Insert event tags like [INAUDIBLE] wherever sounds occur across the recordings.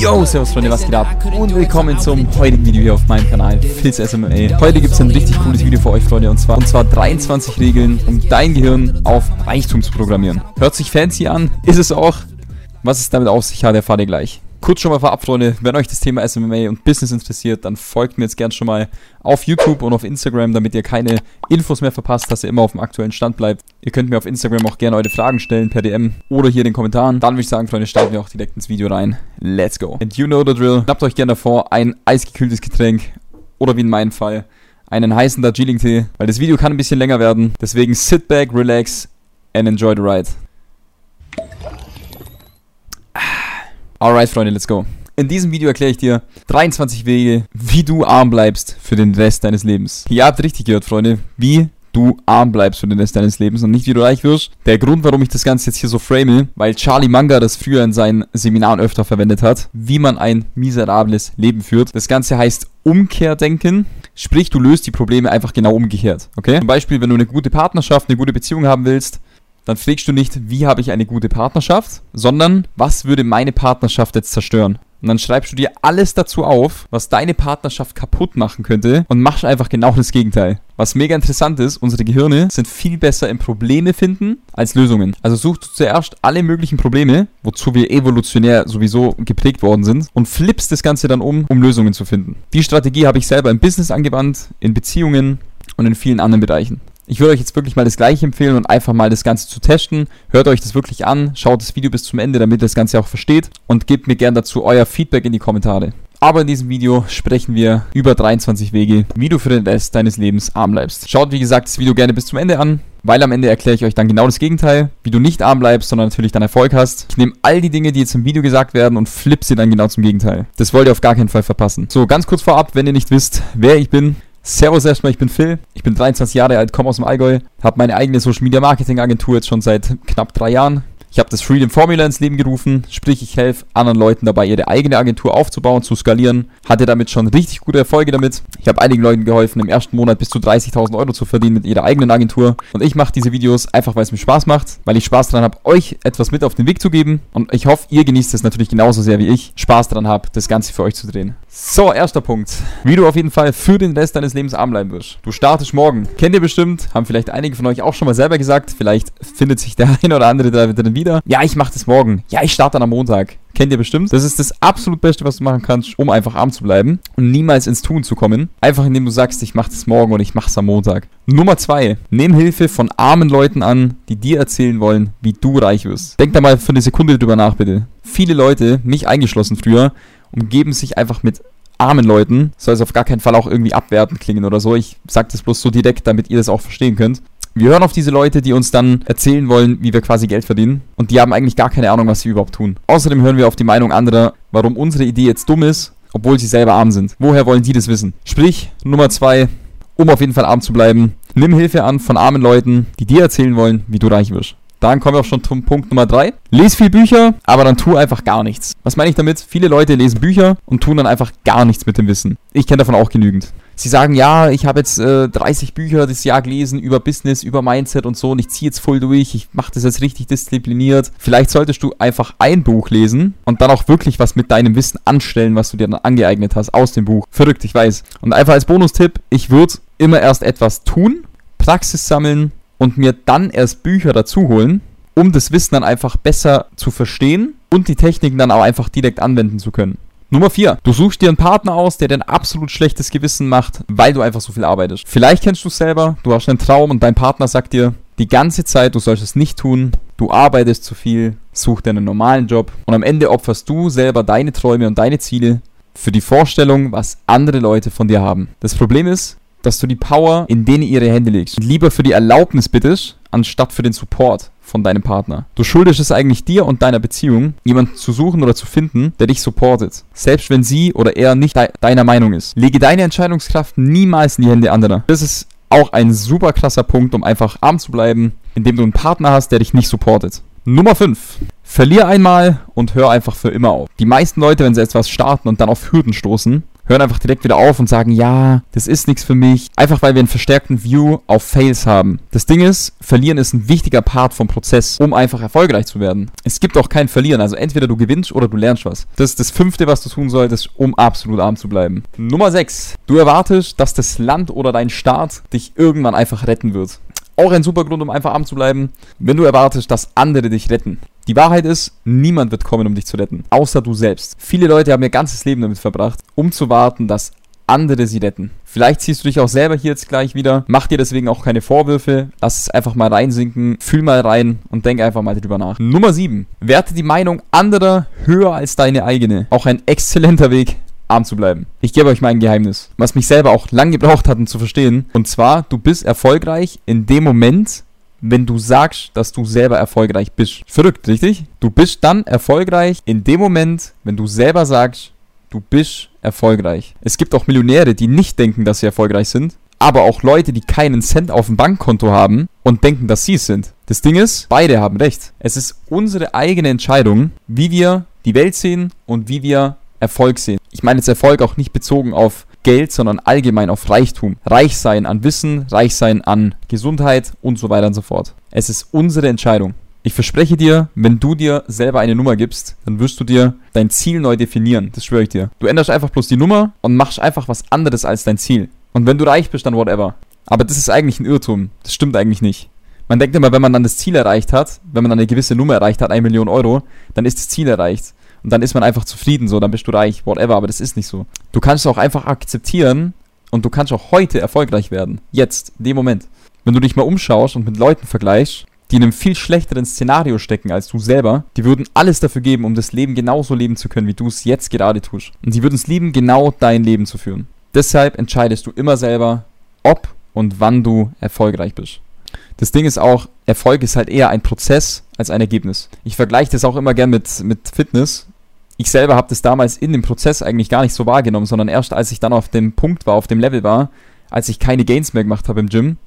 Yo, servus Freunde, was geht ab? Und willkommen zum heutigen Video hier auf meinem Kanal, Fizz SMA. Heute gibt es ein richtig cooles Video für euch, Freunde, und zwar, und zwar 23 Regeln, um dein Gehirn auf Reichtum zu programmieren. Hört sich fancy an, ist es auch. Was es damit auf sich hat, erfahrt ihr gleich. Kurz schon mal vorab, Freunde, wenn euch das Thema SMA und Business interessiert, dann folgt mir jetzt gern schon mal auf YouTube und auf Instagram, damit ihr keine Infos mehr verpasst, dass ihr immer auf dem aktuellen Stand bleibt. Ihr könnt mir auf Instagram auch gerne eure Fragen stellen per DM oder hier in den Kommentaren. Dann würde ich sagen, Freunde, starten wir auch direkt ins Video rein. Let's go. And you know the drill. Schnappt euch gerne davor ein eisgekühltes Getränk oder wie in meinem Fall einen heißen Darjeeling-Tee, weil das Video kann ein bisschen länger werden. Deswegen sit back, relax and enjoy the ride. Alright, Freunde, let's go. In diesem Video erkläre ich dir 23 Wege, wie du arm bleibst für den Rest deines Lebens. Ihr habt richtig gehört, Freunde, wie du arm bleibst für den Rest deines Lebens und nicht wie du reich wirst. Der Grund, warum ich das Ganze jetzt hier so frame, weil Charlie Manga das früher in seinen Seminaren öfter verwendet hat, wie man ein miserables Leben führt. Das Ganze heißt Umkehrdenken. Sprich, du löst die Probleme einfach genau umgekehrt. Okay? Zum Beispiel, wenn du eine gute Partnerschaft, eine gute Beziehung haben willst, dann fragst du nicht, wie habe ich eine gute Partnerschaft, sondern was würde meine Partnerschaft jetzt zerstören? Und dann schreibst du dir alles dazu auf, was deine Partnerschaft kaputt machen könnte und machst einfach genau das Gegenteil. Was mega interessant ist, unsere Gehirne sind viel besser im Probleme finden als Lösungen. Also suchst du zuerst alle möglichen Probleme, wozu wir evolutionär sowieso geprägt worden sind, und flippst das Ganze dann um, um Lösungen zu finden. Die Strategie habe ich selber im Business angewandt, in Beziehungen und in vielen anderen Bereichen. Ich würde euch jetzt wirklich mal das gleiche empfehlen und einfach mal das Ganze zu testen. Hört euch das wirklich an, schaut das Video bis zum Ende, damit ihr das Ganze auch versteht und gebt mir gerne dazu euer Feedback in die Kommentare. Aber in diesem Video sprechen wir über 23 Wege, wie du für den Rest deines Lebens arm bleibst. Schaut wie gesagt das Video gerne bis zum Ende an, weil am Ende erkläre ich euch dann genau das Gegenteil, wie du nicht arm bleibst, sondern natürlich dann Erfolg hast. Ich nehme all die Dinge, die jetzt im Video gesagt werden und flippe sie dann genau zum Gegenteil. Das wollt ihr auf gar keinen Fall verpassen. So, ganz kurz vorab, wenn ihr nicht wisst, wer ich bin. Servus erstmal, ich bin Phil, ich bin 23 Jahre alt, komme aus dem Allgäu, habe meine eigene Social Media Marketing Agentur jetzt schon seit knapp drei Jahren. Ich habe das Freedom Formula ins Leben gerufen, sprich ich helfe anderen Leuten dabei, ihre eigene Agentur aufzubauen, zu skalieren. Hatte damit schon richtig gute Erfolge damit. Ich habe einigen Leuten geholfen, im ersten Monat bis zu 30.000 Euro zu verdienen mit ihrer eigenen Agentur. Und ich mache diese Videos einfach, weil es mir Spaß macht, weil ich Spaß daran habe, euch etwas mit auf den Weg zu geben. Und ich hoffe, ihr genießt es natürlich genauso sehr wie ich, Spaß daran habe, das Ganze für euch zu drehen. So, erster Punkt. Wie du auf jeden Fall für den Rest deines Lebens arm bleiben wirst. Du startest morgen. Kennt ihr bestimmt, haben vielleicht einige von euch auch schon mal selber gesagt. Vielleicht findet sich der [LAUGHS] eine oder andere da drin wieder. Ja, ich mache das morgen. Ja, ich starte dann am Montag. Kennt ihr bestimmt. Das ist das absolut Beste, was du machen kannst, um einfach arm zu bleiben und niemals ins Tun zu kommen. Einfach indem du sagst, ich mache das morgen und ich mache es am Montag. Nummer zwei. Nimm Hilfe von armen Leuten an, die dir erzählen wollen, wie du reich wirst. Denk da mal für eine Sekunde drüber nach, bitte. Viele Leute, mich eingeschlossen früher, umgeben sich einfach mit armen Leuten. Soll es auf gar keinen Fall auch irgendwie abwertend klingen oder so. Ich sage das bloß so direkt, damit ihr das auch verstehen könnt. Wir hören auf diese Leute, die uns dann erzählen wollen, wie wir quasi Geld verdienen. Und die haben eigentlich gar keine Ahnung, was sie überhaupt tun. Außerdem hören wir auf die Meinung anderer, warum unsere Idee jetzt dumm ist, obwohl sie selber arm sind. Woher wollen die das wissen? Sprich, Nummer zwei, um auf jeden Fall arm zu bleiben, nimm Hilfe an von armen Leuten, die dir erzählen wollen, wie du reich wirst. Dann kommen wir auch schon zum Punkt Nummer 3. Lies viel Bücher, aber dann tu einfach gar nichts. Was meine ich damit? Viele Leute lesen Bücher und tun dann einfach gar nichts mit dem Wissen. Ich kenne davon auch genügend. Sie sagen, ja, ich habe jetzt äh, 30 Bücher das Jahr gelesen über Business, über Mindset und so und ich ziehe jetzt voll durch, ich mache das jetzt richtig diszipliniert. Vielleicht solltest du einfach ein Buch lesen und dann auch wirklich was mit deinem Wissen anstellen, was du dir dann angeeignet hast aus dem Buch. Verrückt, ich weiß. Und einfach als Bonustipp, ich würde immer erst etwas tun, Praxis sammeln und mir dann erst Bücher dazu holen, um das Wissen dann einfach besser zu verstehen und die Techniken dann auch einfach direkt anwenden zu können. Nummer 4. Du suchst dir einen Partner aus, der dir ein absolut schlechtes Gewissen macht, weil du einfach so viel arbeitest. Vielleicht kennst du es selber, du hast einen Traum und dein Partner sagt dir die ganze Zeit, du sollst es nicht tun, du arbeitest zu viel, such dir einen normalen Job und am Ende opferst du selber deine Träume und deine Ziele für die Vorstellung, was andere Leute von dir haben. Das Problem ist, dass du die Power in denen ihre Hände legst und lieber für die Erlaubnis bittest, anstatt für den Support von deinem Partner. Du schuldest es eigentlich dir und deiner Beziehung, jemanden zu suchen oder zu finden, der dich supportet. Selbst wenn sie oder er nicht de deiner Meinung ist. Lege deine Entscheidungskraft niemals in die Hände anderer. Das ist auch ein super krasser Punkt, um einfach arm zu bleiben, indem du einen Partner hast, der dich nicht supportet. Nummer 5. Verlier einmal und hör einfach für immer auf. Die meisten Leute, wenn sie etwas starten und dann auf Hürden stoßen, hören einfach direkt wieder auf und sagen, ja, das ist nichts für mich. Einfach weil wir einen verstärkten View auf Fails haben. Das Ding ist, Verlieren ist ein wichtiger Part vom Prozess, um einfach erfolgreich zu werden. Es gibt auch kein Verlieren. Also entweder du gewinnst oder du lernst was. Das ist das fünfte, was du tun solltest, um absolut arm zu bleiben. Nummer 6. Du erwartest, dass das Land oder dein Staat dich irgendwann einfach retten wird. Auch ein super Grund, um einfach arm zu bleiben, wenn du erwartest, dass andere dich retten. Die Wahrheit ist, niemand wird kommen, um dich zu retten, außer du selbst. Viele Leute haben ihr ganzes Leben damit verbracht, um zu warten, dass andere sie retten. Vielleicht ziehst du dich auch selber hier jetzt gleich wieder. Mach dir deswegen auch keine Vorwürfe. Lass es einfach mal reinsinken. Fühl mal rein und denk einfach mal drüber nach. Nummer 7. Werte die Meinung anderer höher als deine eigene. Auch ein exzellenter Weg, arm zu bleiben. Ich gebe euch mein Geheimnis, was mich selber auch lang gebraucht hat, um zu verstehen. Und zwar, du bist erfolgreich in dem Moment, wenn du sagst, dass du selber erfolgreich bist. Verrückt, richtig? Du bist dann erfolgreich in dem Moment, wenn du selber sagst, du bist erfolgreich. Es gibt auch Millionäre, die nicht denken, dass sie erfolgreich sind, aber auch Leute, die keinen Cent auf dem Bankkonto haben und denken, dass sie es sind. Das Ding ist, beide haben recht. Es ist unsere eigene Entscheidung, wie wir die Welt sehen und wie wir Erfolg sehen. Ich meine jetzt Erfolg auch nicht bezogen auf Geld, sondern allgemein auf Reichtum. Reich sein an Wissen, reich sein an Gesundheit und so weiter und so fort. Es ist unsere Entscheidung. Ich verspreche dir, wenn du dir selber eine Nummer gibst, dann wirst du dir dein Ziel neu definieren. Das schwöre ich dir. Du änderst einfach bloß die Nummer und machst einfach was anderes als dein Ziel. Und wenn du reich bist, dann whatever. Aber das ist eigentlich ein Irrtum. Das stimmt eigentlich nicht. Man denkt immer, wenn man dann das Ziel erreicht hat, wenn man dann eine gewisse Nummer erreicht hat, 1 Million Euro, dann ist das Ziel erreicht und dann ist man einfach zufrieden, so, dann bist du reich, whatever, aber das ist nicht so. Du kannst auch einfach akzeptieren und du kannst auch heute erfolgreich werden. Jetzt, in dem Moment. Wenn du dich mal umschaust und mit Leuten vergleichst, die in einem viel schlechteren Szenario stecken als du selber, die würden alles dafür geben, um das Leben genauso leben zu können, wie du es jetzt gerade tust. Und sie würden es lieben, genau dein Leben zu führen. Deshalb entscheidest du immer selber, ob und wann du erfolgreich bist. Das Ding ist auch, Erfolg ist halt eher ein Prozess als ein Ergebnis. Ich vergleiche das auch immer gern mit, mit Fitness ich selber habe das damals in dem Prozess eigentlich gar nicht so wahrgenommen, sondern erst als ich dann auf dem Punkt war, auf dem Level war, als ich keine Gains mehr gemacht habe im Gym,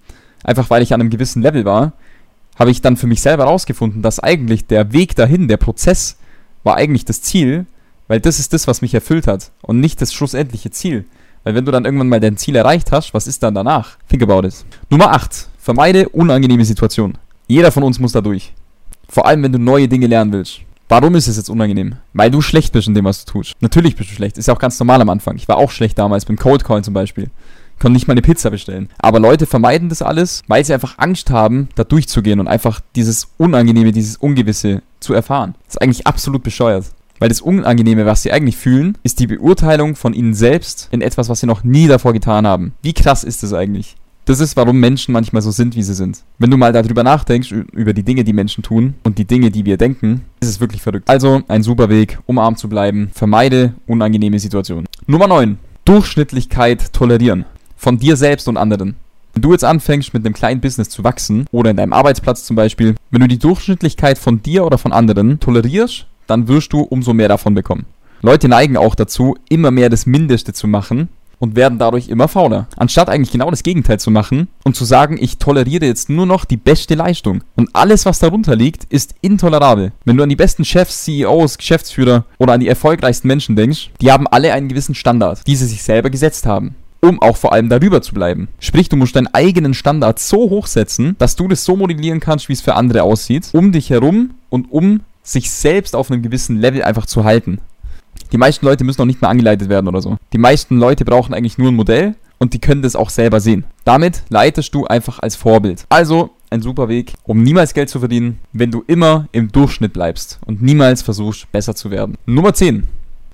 einfach weil ich an einem gewissen Level war, habe ich dann für mich selber herausgefunden, dass eigentlich der Weg dahin, der Prozess, war eigentlich das Ziel, weil das ist das, was mich erfüllt hat und nicht das schlussendliche Ziel. Weil wenn du dann irgendwann mal dein Ziel erreicht hast, was ist dann danach? Think about it. Nummer 8. Vermeide unangenehme Situationen. Jeder von uns muss da durch. Vor allem, wenn du neue Dinge lernen willst. Warum ist es jetzt unangenehm? Weil du schlecht bist in dem, was du tust. Natürlich bist du schlecht. Ist ja auch ganz normal am Anfang. Ich war auch schlecht damals beim Cold Call zum Beispiel. Konnte nicht mal eine Pizza bestellen. Aber Leute vermeiden das alles, weil sie einfach Angst haben, da durchzugehen und einfach dieses Unangenehme, dieses Ungewisse zu erfahren. Das ist eigentlich absolut bescheuert. Weil das Unangenehme, was sie eigentlich fühlen, ist die Beurteilung von ihnen selbst in etwas, was sie noch nie davor getan haben. Wie krass ist das eigentlich? Das ist, warum Menschen manchmal so sind, wie sie sind. Wenn du mal darüber nachdenkst, über die Dinge, die Menschen tun und die Dinge, die wir denken, ist es wirklich verrückt. Also ein super Weg, um arm zu bleiben. Vermeide unangenehme Situationen. Nummer 9. Durchschnittlichkeit tolerieren. Von dir selbst und anderen. Wenn du jetzt anfängst, mit einem kleinen Business zu wachsen, oder in deinem Arbeitsplatz zum Beispiel, wenn du die Durchschnittlichkeit von dir oder von anderen tolerierst, dann wirst du umso mehr davon bekommen. Leute neigen auch dazu, immer mehr das Mindeste zu machen, und werden dadurch immer fauler. Anstatt eigentlich genau das Gegenteil zu machen und zu sagen, ich toleriere jetzt nur noch die beste Leistung. Und alles, was darunter liegt, ist intolerabel. Wenn du an die besten Chefs, CEOs, Geschäftsführer oder an die erfolgreichsten Menschen denkst, die haben alle einen gewissen Standard, die sie sich selber gesetzt haben um auch vor allem darüber zu bleiben. Sprich, du musst deinen eigenen Standard so hoch setzen, dass du das so modellieren kannst, wie es für andere aussieht, um dich herum und um sich selbst auf einem gewissen Level einfach zu halten. Die meisten Leute müssen auch nicht mehr angeleitet werden oder so. Die meisten Leute brauchen eigentlich nur ein Modell und die können das auch selber sehen. Damit leitest du einfach als Vorbild. Also ein super Weg, um niemals Geld zu verdienen, wenn du immer im Durchschnitt bleibst und niemals versuchst, besser zu werden. Nummer 10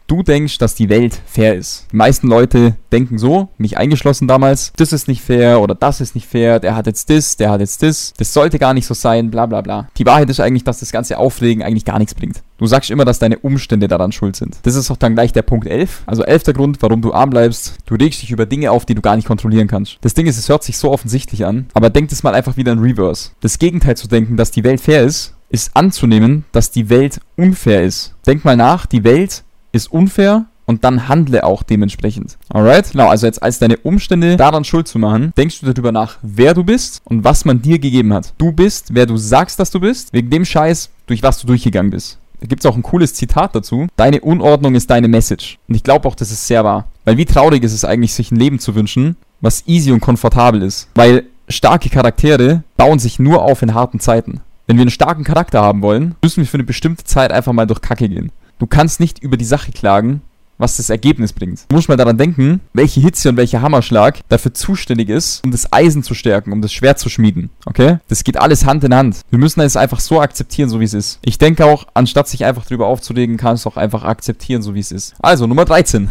du denkst, dass die Welt fair ist. Die meisten Leute denken so, mich eingeschlossen damals, das ist nicht fair oder das ist nicht fair, der hat jetzt das, der hat jetzt das, das sollte gar nicht so sein, bla bla bla. Die Wahrheit ist eigentlich, dass das ganze Aufregen eigentlich gar nichts bringt. Du sagst immer, dass deine Umstände daran schuld sind. Das ist auch dann gleich der Punkt 11. Also elfter Grund, warum du arm bleibst. Du regst dich über Dinge auf, die du gar nicht kontrollieren kannst. Das Ding ist, es hört sich so offensichtlich an, aber denk das mal einfach wieder in Reverse. Das Gegenteil zu denken, dass die Welt fair ist, ist anzunehmen, dass die Welt unfair ist. Denk mal nach, die Welt ist unfair und dann handle auch dementsprechend. Alright? Genau, also jetzt als deine Umstände daran schuld zu machen, denkst du darüber nach, wer du bist und was man dir gegeben hat. Du bist, wer du sagst, dass du bist, wegen dem Scheiß, durch was du durchgegangen bist. Da gibt es auch ein cooles Zitat dazu. Deine Unordnung ist deine Message. Und ich glaube auch, das ist sehr wahr. Weil wie traurig ist es eigentlich, sich ein Leben zu wünschen, was easy und komfortabel ist. Weil starke Charaktere bauen sich nur auf in harten Zeiten. Wenn wir einen starken Charakter haben wollen, müssen wir für eine bestimmte Zeit einfach mal durch Kacke gehen. Du kannst nicht über die Sache klagen, was das Ergebnis bringt. Du musst mal daran denken, welche Hitze und welcher Hammerschlag dafür zuständig ist, um das Eisen zu stärken, um das Schwert zu schmieden. Okay? Das geht alles Hand in Hand. Wir müssen es einfach so akzeptieren, so wie es ist. Ich denke auch, anstatt sich einfach drüber aufzuregen, kannst du auch einfach akzeptieren, so wie es ist. Also, Nummer 13.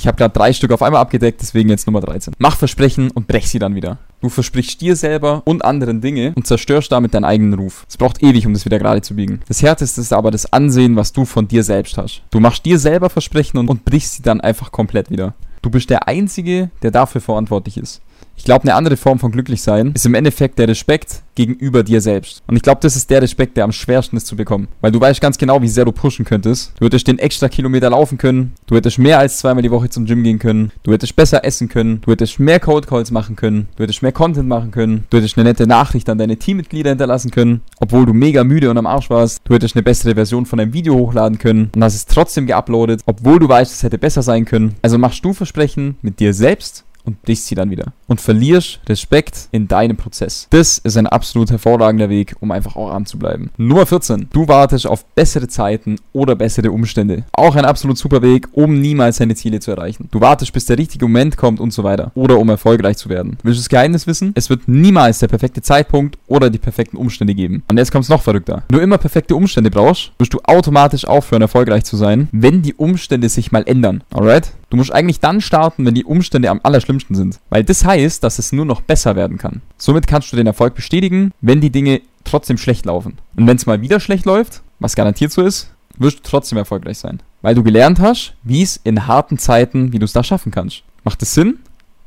Ich habe gerade drei Stück auf einmal abgedeckt, deswegen jetzt Nummer 13. Mach Versprechen und brech sie dann wieder. Du versprichst dir selber und anderen Dinge und zerstörst damit deinen eigenen Ruf. Es braucht ewig, um das wieder gerade zu biegen. Das Härteste ist aber das Ansehen, was du von dir selbst hast. Du machst dir selber Versprechen und, und brichst sie dann einfach komplett wieder. Du bist der Einzige, der dafür verantwortlich ist. Ich glaube, eine andere Form von Glücklichsein ist im Endeffekt der Respekt gegenüber dir selbst. Und ich glaube, das ist der Respekt, der am schwersten ist zu bekommen. Weil du weißt ganz genau, wie sehr du pushen könntest. Du hättest den extra Kilometer laufen können. Du hättest mehr als zweimal die Woche zum Gym gehen können. Du hättest besser essen können. Du hättest mehr Cold Calls machen können. Du hättest mehr Content machen können. Du hättest eine nette Nachricht an deine Teammitglieder hinterlassen können. Obwohl du mega müde und am Arsch warst. Du hättest eine bessere Version von deinem Video hochladen können. Und hast es trotzdem geuploadet. Obwohl du weißt, es hätte besser sein können. Also machst du Versprechen mit dir selbst und brichst sie dann wieder. Und verlierst Respekt in deinem Prozess. Das ist ein absolut hervorragender Weg, um einfach auch arm zu bleiben. Nummer 14. Du wartest auf bessere Zeiten oder bessere Umstände. Auch ein absolut super Weg, um niemals deine Ziele zu erreichen. Du wartest, bis der richtige Moment kommt und so weiter. Oder um erfolgreich zu werden. Willst du das Geheimnis wissen? Es wird niemals der perfekte Zeitpunkt oder die perfekten Umstände geben. Und jetzt kommt es noch verrückter. Wenn du immer perfekte Umstände brauchst, wirst du automatisch aufhören, erfolgreich zu sein, wenn die Umstände sich mal ändern. Alright? Du musst eigentlich dann starten, wenn die Umstände am allerschlimmsten sind. Weil das heißt, dass es nur noch besser werden kann. Somit kannst du den Erfolg bestätigen, wenn die Dinge trotzdem schlecht laufen. Und wenn es mal wieder schlecht läuft, was garantiert so ist, wirst du trotzdem erfolgreich sein. Weil du gelernt hast, wie es in harten Zeiten, wie du es da schaffen kannst. Macht das Sinn?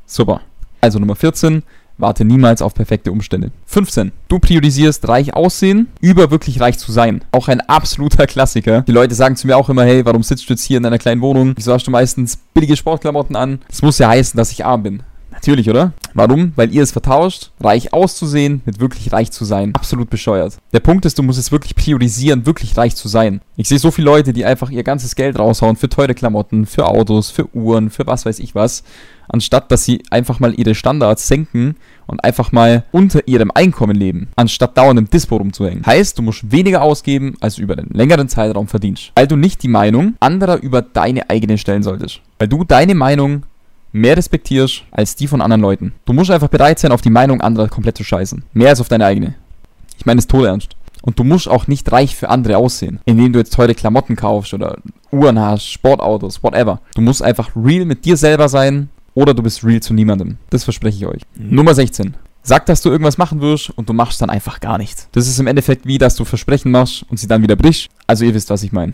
Super. Also Nummer 14, Warte niemals auf perfekte Umstände. 15. Du priorisierst reich aussehen über wirklich reich zu sein. Auch ein absoluter Klassiker. Die Leute sagen zu mir auch immer, hey, warum sitzt du jetzt hier in einer kleinen Wohnung? Wieso hast du meistens billige Sportklamotten an? Das muss ja heißen, dass ich arm bin. Natürlich, oder? Warum? Weil ihr es vertauscht, reich auszusehen mit wirklich reich zu sein. Absolut bescheuert. Der Punkt ist, du musst es wirklich priorisieren, wirklich reich zu sein. Ich sehe so viele Leute, die einfach ihr ganzes Geld raushauen für teure Klamotten, für Autos, für Uhren, für was weiß ich was anstatt dass sie einfach mal ihre Standards senken und einfach mal unter ihrem Einkommen leben, anstatt dauernd im Dispo rumzuhängen. Heißt, du musst weniger ausgeben, als du über einen längeren Zeitraum verdienst. Weil du nicht die Meinung anderer über deine eigene stellen solltest. Weil du deine Meinung mehr respektierst als die von anderen Leuten. Du musst einfach bereit sein, auf die Meinung anderer komplett zu scheißen. Mehr als auf deine eigene. Ich meine es todernst. Und du musst auch nicht reich für andere aussehen, indem du jetzt teure Klamotten kaufst oder Uhren hast, Sportautos, whatever. Du musst einfach real mit dir selber sein oder du bist real zu niemandem. Das verspreche ich euch. Mhm. Nummer 16. Sag, dass du irgendwas machen wirst und du machst dann einfach gar nichts. Das ist im Endeffekt wie, dass du Versprechen machst und sie dann wieder brichst. Also ihr wisst, was ich meine.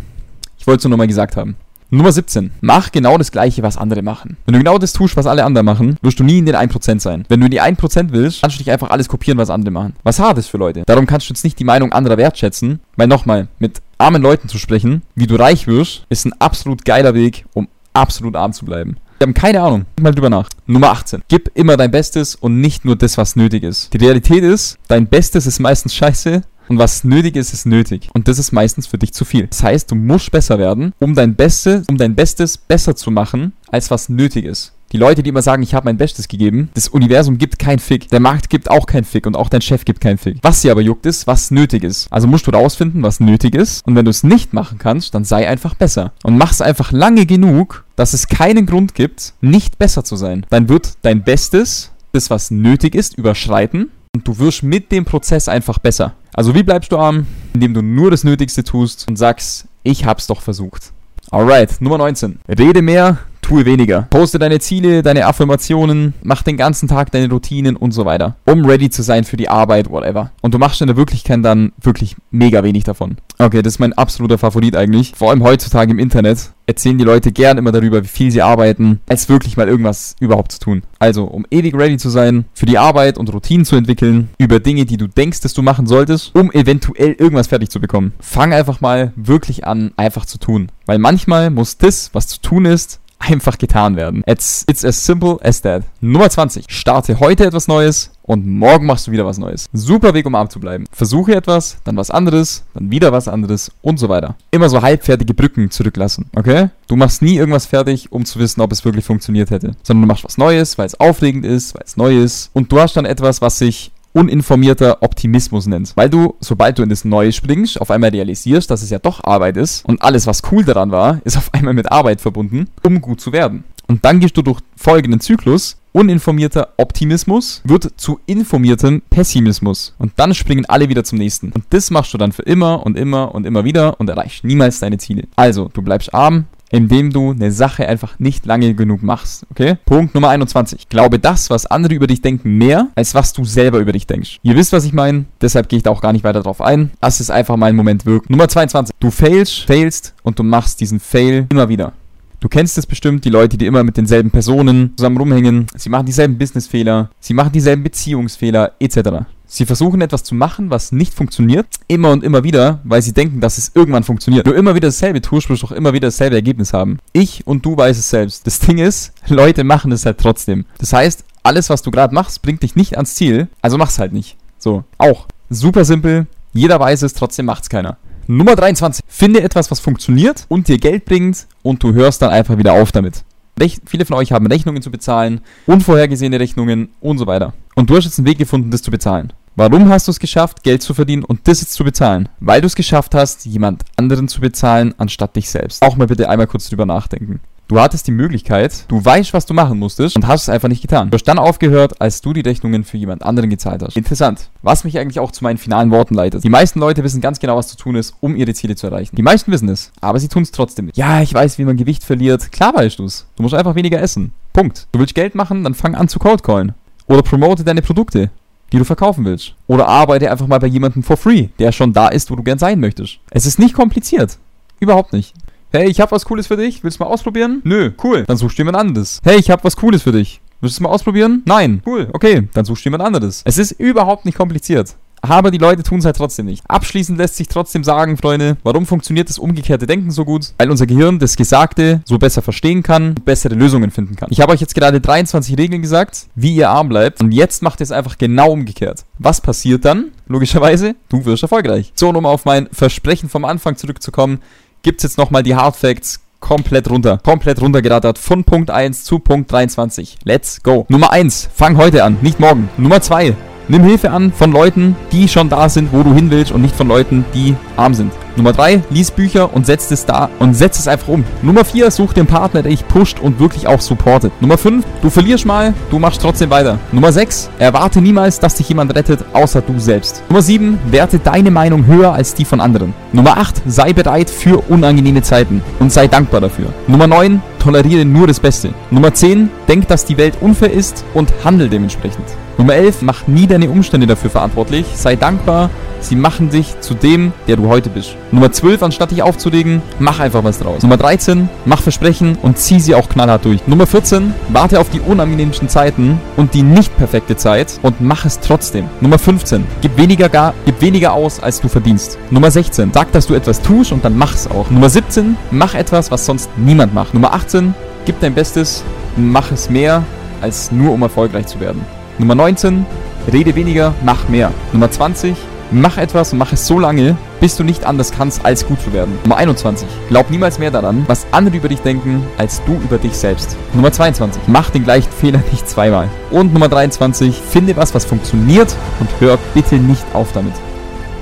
Ich wollte es nur nochmal gesagt haben. Nummer 17. Mach genau das gleiche, was andere machen. Wenn du genau das tust, was alle anderen machen, wirst du nie in den 1% sein. Wenn du in die 1% willst, kannst du nicht einfach alles kopieren, was andere machen. Was hart ist für Leute. Darum kannst du jetzt nicht die Meinung anderer wertschätzen, weil nochmal, mit armen Leuten zu sprechen, wie du reich wirst, ist ein absolut geiler Weg, um absolut arm zu bleiben. Wir haben keine Ahnung. Denk mal drüber nach. Nummer 18. Gib immer dein Bestes und nicht nur das, was nötig ist. Die Realität ist, dein Bestes ist meistens scheiße und was nötig ist, ist nötig. Und das ist meistens für dich zu viel. Das heißt, du musst besser werden, um dein Bestes, um dein Bestes besser zu machen, als was nötig ist. Die Leute, die immer sagen, ich habe mein Bestes gegeben, das Universum gibt kein Fick. Der Markt gibt auch kein Fick und auch dein Chef gibt kein Fick. Was sie aber juckt ist, was nötig ist. Also musst du rausfinden, was nötig ist. Und wenn du es nicht machen kannst, dann sei einfach besser. Und mach es einfach lange genug, dass es keinen Grund gibt, nicht besser zu sein. Dann wird dein Bestes, das was nötig ist, überschreiten. Und du wirst mit dem Prozess einfach besser. Also wie bleibst du arm? Indem du nur das Nötigste tust und sagst, ich hab's doch versucht. Alright, Nummer 19. Rede mehr, tue weniger. Poste deine Ziele, deine Affirmationen, mach den ganzen Tag deine Routinen und so weiter, um ready zu sein für die Arbeit, whatever. Und du machst in der Wirklichkeit dann wirklich mega wenig davon. Okay, das ist mein absoluter Favorit eigentlich. Vor allem heutzutage im Internet erzählen die Leute gern immer darüber, wie viel sie arbeiten, als wirklich mal irgendwas überhaupt zu tun. Also, um ewig ready zu sein, für die Arbeit und Routinen zu entwickeln, über Dinge, die du denkst, dass du machen solltest, um eventuell irgendwas fertig zu bekommen. Fang einfach mal wirklich an, einfach zu tun. Weil manchmal muss das, was zu tun ist, einfach getan werden. It's, it's as simple as that. Nummer 20. Starte heute etwas Neues und morgen machst du wieder was Neues. Super Weg, um arm zu bleiben. Versuche etwas, dann was anderes, dann wieder was anderes und so weiter. Immer so halbfertige Brücken zurücklassen, okay? Du machst nie irgendwas fertig, um zu wissen, ob es wirklich funktioniert hätte, sondern du machst was Neues, weil es aufregend ist, weil es neu ist und du hast dann etwas, was sich uninformierter Optimismus nennt. Weil du, sobald du in das Neue springst, auf einmal realisierst, dass es ja doch Arbeit ist und alles, was cool daran war, ist auf einmal mit Arbeit verbunden, um gut zu werden. Und dann gehst du durch folgenden Zyklus. Uninformierter Optimismus wird zu informiertem Pessimismus. Und dann springen alle wieder zum nächsten. Und das machst du dann für immer und immer und immer wieder und erreichst niemals deine Ziele. Also, du bleibst arm, indem du eine Sache einfach nicht lange genug machst. Okay? Punkt Nummer 21. Glaube das, was andere über dich denken, mehr, als was du selber über dich denkst. Ihr wisst, was ich meine, deshalb gehe ich da auch gar nicht weiter drauf ein. Lass es einfach mal einen Moment wirken. Nummer 22. Du failst, failst und du machst diesen Fail immer wieder. Du kennst es bestimmt, die Leute, die immer mit denselben Personen zusammen rumhängen. Sie machen dieselben Businessfehler, sie machen dieselben Beziehungsfehler, etc. Sie versuchen etwas zu machen, was nicht funktioniert, immer und immer wieder, weil sie denken, dass es irgendwann funktioniert. Du immer wieder dasselbe tust, wirst du auch immer wieder dasselbe Ergebnis haben. Ich und du weißt es selbst. Das Ding ist, [LAUGHS] Leute machen es halt trotzdem. Das heißt, alles, was du gerade machst, bringt dich nicht ans Ziel, also mach's halt nicht. So, auch. Super simpel, jeder weiß es, trotzdem macht's keiner. Nummer 23. Finde etwas, was funktioniert und dir Geld bringt und du hörst dann einfach wieder auf damit. Rech viele von euch haben Rechnungen zu bezahlen, unvorhergesehene Rechnungen und so weiter. Und du hast jetzt einen Weg gefunden, das zu bezahlen. Warum hast du es geschafft, Geld zu verdienen und das jetzt zu bezahlen? Weil du es geschafft hast, jemand anderen zu bezahlen, anstatt dich selbst. Auch mal bitte einmal kurz drüber nachdenken. Du hattest die Möglichkeit, du weißt, was du machen musstest und hast es einfach nicht getan. Du hast dann aufgehört, als du die Rechnungen für jemand anderen gezahlt hast. Interessant. Was mich eigentlich auch zu meinen finalen Worten leitet. Die meisten Leute wissen ganz genau, was zu tun ist, um ihre Ziele zu erreichen. Die meisten wissen es, aber sie tun es trotzdem nicht. Ja, ich weiß, wie man Gewicht verliert. Klar weißt du es. Du musst einfach weniger essen. Punkt. Du willst Geld machen, dann fang an zu Cold Callen. Oder promote deine Produkte die du verkaufen willst. Oder arbeite einfach mal bei jemandem for free, der schon da ist, wo du gern sein möchtest. Es ist nicht kompliziert. Überhaupt nicht. Hey, ich hab was Cooles für dich. Willst du mal ausprobieren? Nö, cool. Dann suchst du jemand anderes. Hey, ich hab was Cooles für dich. Willst du es mal ausprobieren? Nein. Cool, okay. Dann suchst du jemand anderes. Es ist überhaupt nicht kompliziert. Aber die Leute tun es halt trotzdem nicht. Abschließend lässt sich trotzdem sagen, Freunde, warum funktioniert das umgekehrte Denken so gut? Weil unser Gehirn das Gesagte so besser verstehen kann und bessere Lösungen finden kann. Ich habe euch jetzt gerade 23 Regeln gesagt, wie ihr arm bleibt. Und jetzt macht ihr es einfach genau umgekehrt. Was passiert dann? Logischerweise, du wirst erfolgreich. So, und um auf mein Versprechen vom Anfang zurückzukommen, gibt es jetzt nochmal die Hard Facts komplett runter. Komplett runtergerattert. Von Punkt 1 zu Punkt 23. Let's go. Nummer 1. Fang heute an, nicht morgen. Nummer 2. Nimm Hilfe an von Leuten, die schon da sind, wo du hin willst und nicht von Leuten, die arm sind. Nummer 3, lies Bücher und setz es da und setz es einfach um. Nummer 4, such einen Partner, der dich pusht und wirklich auch supportet. Nummer 5, du verlierst mal, du machst trotzdem weiter. Nummer 6, erwarte niemals, dass dich jemand rettet, außer du selbst. Nummer 7, werte deine Meinung höher als die von anderen. Nummer 8, sei bereit für unangenehme Zeiten und sei dankbar dafür. Nummer 9, toleriere nur das Beste. Nummer 10, denk, dass die Welt unfair ist und handel dementsprechend. Nummer 11, mach nie deine Umstände dafür verantwortlich. Sei dankbar, sie machen dich zu dem, der du heute bist. Nummer 12, anstatt dich aufzulegen, mach einfach was draus. Nummer 13, mach Versprechen und zieh sie auch knallhart durch. Nummer 14, warte auf die unangenehmsten Zeiten und die nicht perfekte Zeit und mach es trotzdem. Nummer 15, gib weniger, gar, gib weniger aus, als du verdienst. Nummer 16, sag, dass du etwas tust und dann mach's auch. Nummer 17, mach etwas, was sonst niemand macht. Nummer 18, gib dein Bestes und mach es mehr, als nur um erfolgreich zu werden. Nummer 19, rede weniger, mach mehr. Nummer 20, mach etwas und mach es so lange, bis du nicht anders kannst, als gut zu werden. Nummer 21, glaub niemals mehr daran, was andere über dich denken, als du über dich selbst. Nummer 22, mach den gleichen Fehler nicht zweimal. Und Nummer 23, finde was, was funktioniert und hör bitte nicht auf damit.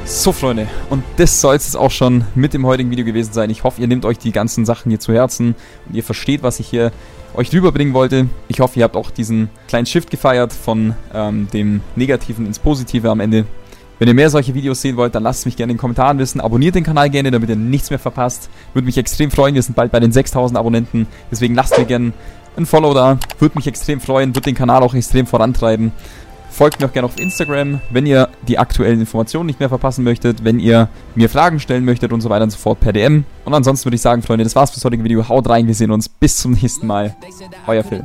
So, Freunde, und das soll es auch schon mit dem heutigen Video gewesen sein. Ich hoffe, ihr nehmt euch die ganzen Sachen hier zu Herzen und ihr versteht, was ich hier euch rüberbringen wollte. Ich hoffe, ihr habt auch diesen kleinen Shift gefeiert von ähm, dem Negativen ins Positive am Ende. Wenn ihr mehr solche Videos sehen wollt, dann lasst es mich gerne in den Kommentaren wissen. Abonniert den Kanal gerne, damit ihr nichts mehr verpasst. Würde mich extrem freuen. Wir sind bald bei den 6000 Abonnenten. Deswegen lasst mir gerne ein Follow da. Würde mich extrem freuen. Würde den Kanal auch extrem vorantreiben. Folgt mir auch gerne auf Instagram, wenn ihr die aktuellen Informationen nicht mehr verpassen möchtet, wenn ihr mir Fragen stellen möchtet und so weiter und so fort per DM. Und ansonsten würde ich sagen, Freunde, das war's für das heutige Video. Haut rein, wir sehen uns. Bis zum nächsten Mal. Euer Phil.